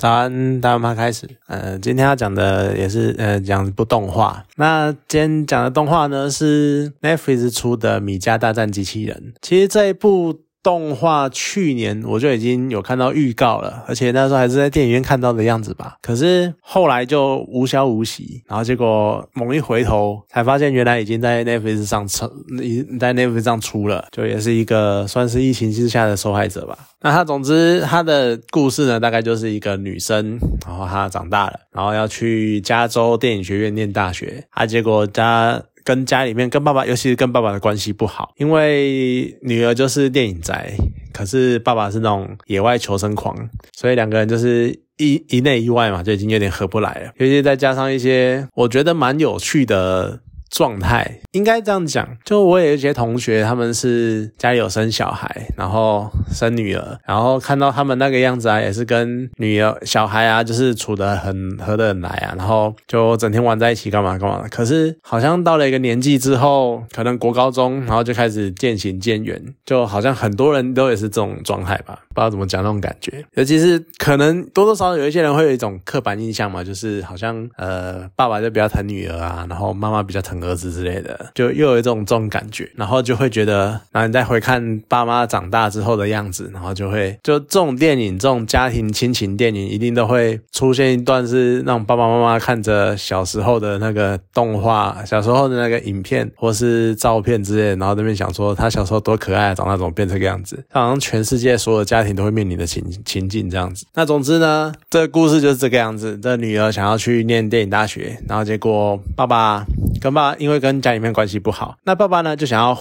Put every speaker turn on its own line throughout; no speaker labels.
早安，大家妈开始。呃，今天要讲的也是呃讲一部动画。那今天讲的动画呢是 Netflix 出的《米家大战机器人》。其实这一部。动画去年我就已经有看到预告了，而且那时候还是在电影院看到的样子吧。可是后来就无消无息，然后结果猛一回头才发现，原来已经在 Netflix 上出，已在 Netflix 上出了，就也是一个算是疫情之下的受害者吧。那他总之他的故事呢，大概就是一个女生，然后她长大了，然后要去加州电影学院念大学，啊，结果家。跟家里面跟爸爸，尤其是跟爸爸的关系不好，因为女儿就是电影宅，可是爸爸是那种野外求生狂，所以两个人就是一一内一外嘛，就已经有点合不来了。尤其再加上一些我觉得蛮有趣的。状态应该这样讲，就我有一些同学，他们是家里有生小孩，然后生女儿，然后看到他们那个样子啊，也是跟女儿、小孩啊，就是处得很合得很来啊，然后就整天玩在一起，干嘛干嘛。可是好像到了一个年纪之后，可能国高中，然后就开始渐行渐远，就好像很多人都也是这种状态吧，不知道怎么讲那种感觉。尤其是可能多多少少有一些人会有一种刻板印象嘛，就是好像呃，爸爸就比较疼女儿啊，然后妈妈比较疼。儿子之类的，就又有一种这种感觉，然后就会觉得，然后你再回看爸妈长大之后的样子，然后就会，就这种电影，这种家庭亲情电影，一定都会出现一段是让爸爸妈妈看着小时候的那个动画，小时候的那个影片或是照片之类，然后那边想说他小时候多可爱，长大怎么变这个样子，好像全世界所有家庭都会面临的情情境这样子。那总之呢，这个故事就是这个样子，这女儿想要去念电影大学，然后结果爸爸。跟爸，因为跟家里面关系不好，那爸爸呢就想要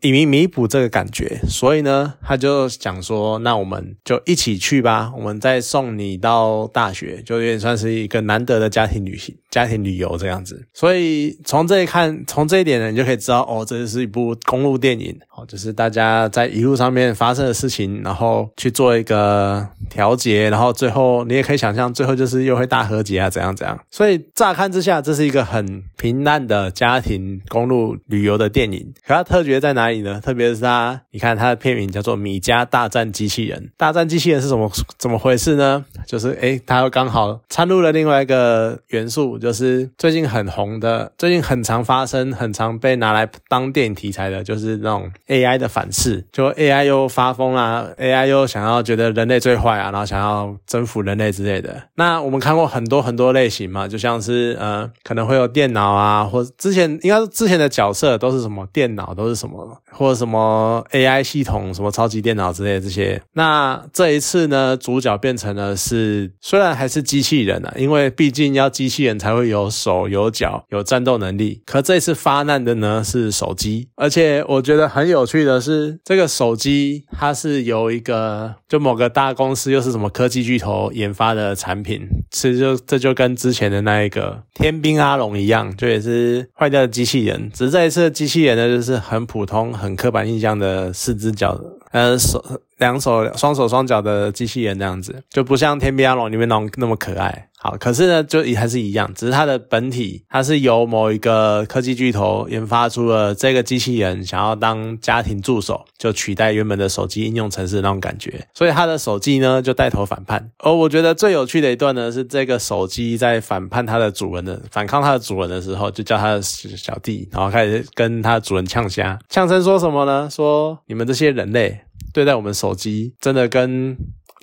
以弥弥补这个感觉，所以呢他就讲说，那我们就一起去吧，我们再送你到大学，就有点算是一个难得的家庭旅行、家庭旅游这样子。所以从这一看，从这一点呢，你就可以知道，哦，这是一部公路电影，哦，就是大家在一路上面发生的事情，然后去做一个调节，然后最后你也可以想象，最后就是又会大和解啊，怎样怎样。所以乍看之下，这是一个很平淡的。家庭公路旅游的电影，可它特别在哪里呢？特别是它，你看它的片名叫做《米家大战机器人》。大战机器人是怎么怎么回事呢？就是诶，它又刚好掺入了另外一个元素，就是最近很红的，最近很常发生、很常被拿来当电影题材的，就是那种 AI 的反噬。就 AI 又发疯啦，AI 又想要觉得人类最坏啊，然后想要征服人类之类的。那我们看过很多很多类型嘛，就像是呃，可能会有电脑啊，或之前应该之前的角色都是什么电脑，都是什么或者什么 AI 系统，什么超级电脑之类这些。那这一次呢，主角变成了是虽然还是机器人啊，因为毕竟要机器人才会有手有脚有战斗能力。可这次发难的呢是手机，而且我觉得很有趣的是，这个手机它是由一个就某个大公司又是什么科技巨头研发的产品，其实就这就跟之前的那一个天兵阿龙一样，就也是。坏掉的机器人，只是这一次机器人呢，就是很普通、很刻板印象的四只脚，呃手。两手双手双脚的机器人这样子，就不像《天边阿龙》里面那种那么可爱。好，可是呢，就也还是一样，只是它的本体，它是由某一个科技巨头研发出了这个机器人，想要当家庭助手，就取代原本的手机应用程式那种感觉。所以它的手机呢，就带头反叛。而我觉得最有趣的一段呢，是这个手机在反叛它的主人的，反抗它的主人的时候，就叫他的小弟，然后开始跟他的主人呛虾，呛声说什么呢？说你们这些人类。对待我们手机，真的跟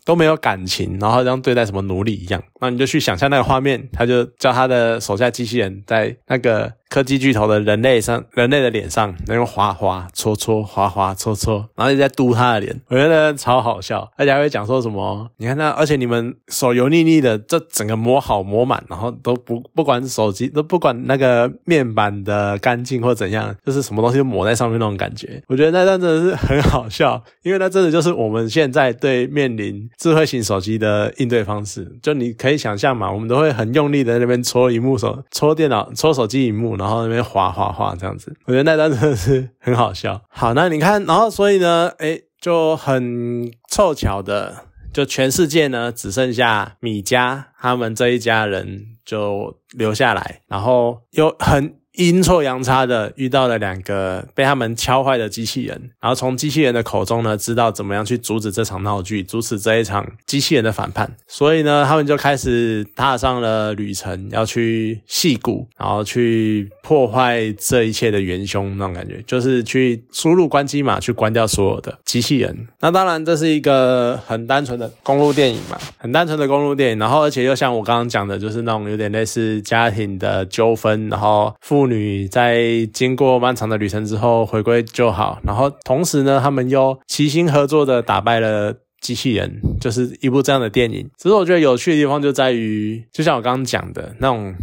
都没有感情，然后像对待什么奴隶一样。那你就去想象那个画面，他就叫他的手下机器人在那个。科技巨头的人类上，人类的脸上那种划划搓搓，划划搓搓，然后一直在嘟他的脸，我觉得超好笑。而且还会讲说什么，你看那，而且你们手油腻腻的，这整个磨好磨满，然后都不不管手机，都不管那个面板的干净或怎样，就是什么东西都抹在上面那种感觉。我觉得那段真的是很好笑，因为那真的就是我们现在对面临智慧型手机的应对方式。就你可以想象嘛，我们都会很用力的那边搓荧幕手，搓电脑，搓手机荧幕。然后那边滑滑滑这样子，我觉得那段真的是很好笑。好，那你看，然后所以呢，诶，就很凑巧的，就全世界呢只剩下米家他们这一家人就留下来，然后又很。阴错阳差的遇到了两个被他们敲坏的机器人，然后从机器人的口中呢，知道怎么样去阻止这场闹剧，阻止这一场机器人的反叛。所以呢，他们就开始踏上了旅程，要去戏谷，然后去破坏这一切的元凶那种感觉，就是去输入关机码，去关掉所有的机器人。那当然，这是一个很单纯的公路电影嘛，很单纯的公路电影。然后，而且又像我刚刚讲的，就是那种有点类似家庭的纠纷，然后父妇女在经过漫长的旅程之后回归就好。然后同时呢，他们又齐心合作的打败了机器人，就是一部这样的电影。其实我觉得有趣的地方就在于，就像我刚刚讲的那种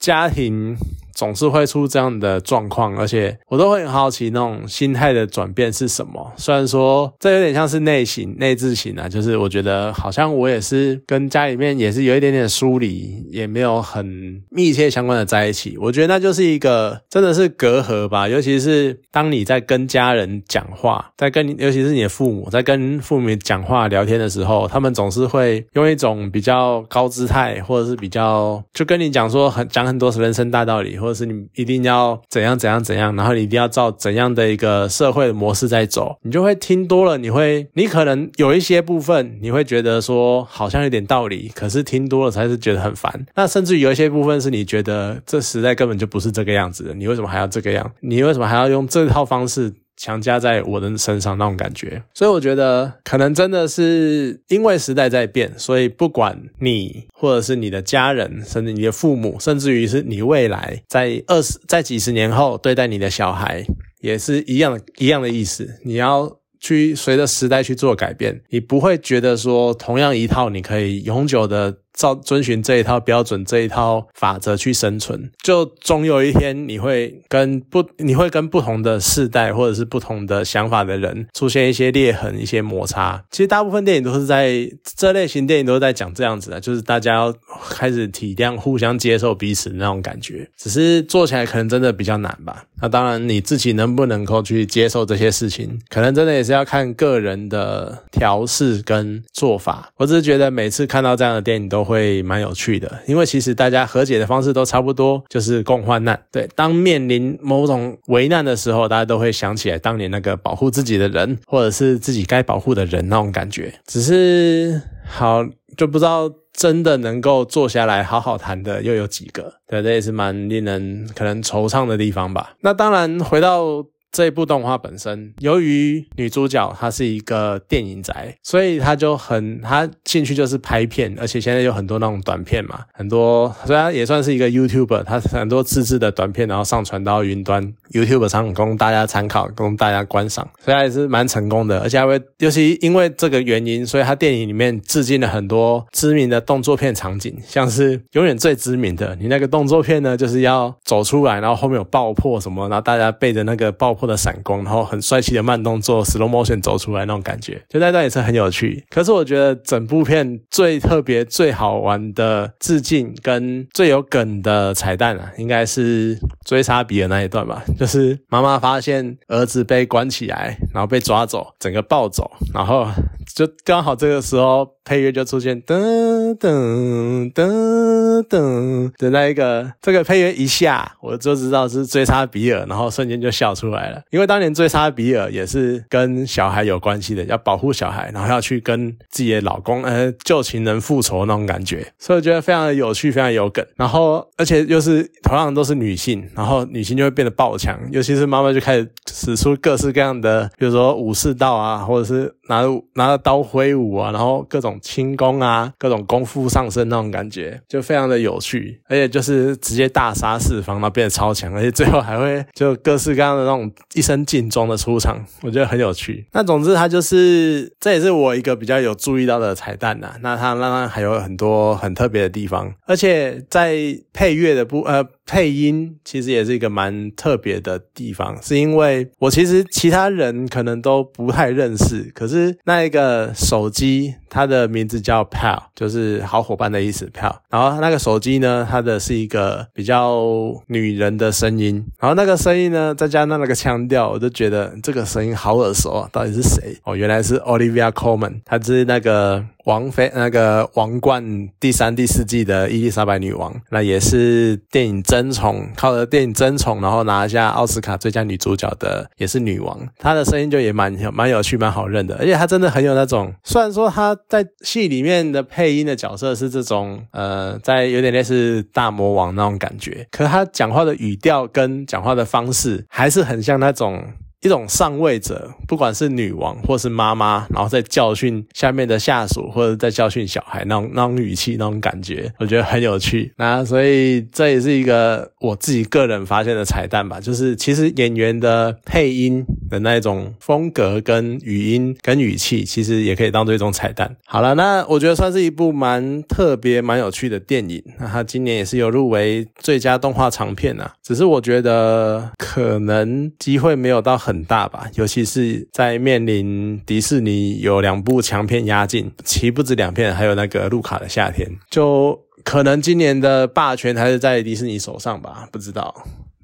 家庭。总是会出这样的状况，而且我都会很好奇那种心态的转变是什么。虽然说这有点像是内省、内置型啊，就是我觉得好像我也是跟家里面也是有一点点疏离，也没有很密切相关的在一起。我觉得那就是一个真的是隔阂吧。尤其是当你在跟家人讲话，在跟尤其是你的父母在跟父母讲话聊天的时候，他们总是会用一种比较高姿态，或者是比较就跟你讲说很讲很多人生大道理。或者是你一定要怎样怎样怎样，然后你一定要照怎样的一个社会的模式在走，你就会听多了，你会你可能有一些部分你会觉得说好像有点道理，可是听多了才是觉得很烦。那甚至于有一些部分是你觉得这时代根本就不是这个样子的，你为什么还要这个样？你为什么还要用这套方式？强加在我的身上那种感觉，所以我觉得可能真的是因为时代在变，所以不管你或者是你的家人，甚至你的父母，甚至于是你未来在二十在几十年后对待你的小孩，也是一样一样的意思。你要去随着时代去做改变，你不会觉得说同样一套你可以永久的。照遵循这一套标准、这一套法则去生存，就总有一天你会跟不，你会跟不同的世代或者是不同的想法的人出现一些裂痕、一些摩擦。其实大部分电影都是在这类型电影都是在讲这样子的，就是大家要开始体谅、互相接受彼此的那种感觉。只是做起来可能真的比较难吧。那当然你自己能不能够去接受这些事情，可能真的也是要看个人的调试跟做法。我只是觉得每次看到这样的电影都。会蛮有趣的，因为其实大家和解的方式都差不多，就是共患难。对，当面临某种危难的时候，大家都会想起来当年那个保护自己的人，或者是自己该保护的人那种感觉。只是好，就不知道真的能够坐下来好好谈的又有几个。对，这也是蛮令人可能惆怅的地方吧。那当然，回到。这一部动画本身，由于女主角她是一个电影宅，所以她就很她兴趣就是拍片，而且现在有很多那种短片嘛，很多虽然也算是一个 YouTuber，她很多自制的短片，然后上传到云端 YouTube 上供大家参考，供大家观赏，所以还是蛮成功的。而且还会，尤其因为这个原因，所以她电影里面致敬了很多知名的动作片场景，像是永远最知名的，你那个动作片呢，就是要走出来，然后后面有爆破什么，然后大家背着那个爆破。的闪光，然后很帅气的慢动作，slow motion 走出来那种感觉，就那段也是很有趣。可是我觉得整部片最特别、最好玩的致敬跟最有梗的彩蛋啊，应该是追杀比尔那一段吧。就是妈妈发现儿子被关起来，然后被抓走，整个暴走，然后就刚好这个时候。配乐就出现噔噔噔噔的那一个，这个配乐一下，我就知道是追杀比尔，然后瞬间就笑出来了。因为当年追杀比尔也是跟小孩有关系的，要保护小孩，然后要去跟自己的老公呃旧情人复仇那种感觉，所以我觉得非常的有趣，非常有梗。然后而且又是同样都是女性，然后女性就会变得爆强，尤其是妈妈就开始使出各式各样的，比如说武士道啊，或者是拿着拿着刀挥舞啊，然后各种。轻功啊，各种功夫上身那种感觉，就非常的有趣，而且就是直接大杀四方，然后变得超强，而且最后还会就各式各样的那种一身劲装的出场，我觉得很有趣。那总之，它就是这也是我一个比较有注意到的彩蛋呐。那它当然还有很多很特别的地方，而且在配乐的部呃。配音其实也是一个蛮特别的地方，是因为我其实其他人可能都不太认识，可是那一个手机它的名字叫 Pal，就是好伙伴的意思 Pal。然后那个手机呢，它的是一个比较女人的声音，然后那个声音呢，再加上那个腔腔调，我就觉得这个声音好耳熟啊，到底是谁？哦，原来是 Olivia Colman，她是那个。王妃那个王冠第三、第四季的伊丽莎白女王，那也是电影争宠，靠着电影争宠，然后拿下奥斯卡最佳女主角的，也是女王。她的声音就也蛮蛮有趣、蛮好认的，而且她真的很有那种，虽然说她在戏里面的配音的角色是这种，呃，在有点类似大魔王那种感觉，可她讲话的语调跟讲话的方式还是很像像那种。一种上位者，不管是女王或是妈妈，然后在教训下面的下属，或者在教训小孩，那种那种语气，那种感觉，我觉得很有趣。那所以这也是一个我自己个人发现的彩蛋吧，就是其实演员的配音的那一种风格跟语音跟语气，其实也可以当做一种彩蛋。好了，那我觉得算是一部蛮特别、蛮有趣的电影。那它今年也是有入围最佳动画长片啊，只是我觉得可能机会没有到很。很大吧，尤其是在面临迪士尼有两部强片压境，其不止两片，还有那个路卡的夏天，就可能今年的霸权还是在迪士尼手上吧，不知道。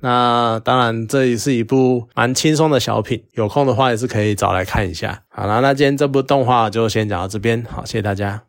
那当然，这也是一部蛮轻松的小品，有空的话也是可以找来看一下。好啦，那今天这部动画就先讲到这边，好，谢谢大家。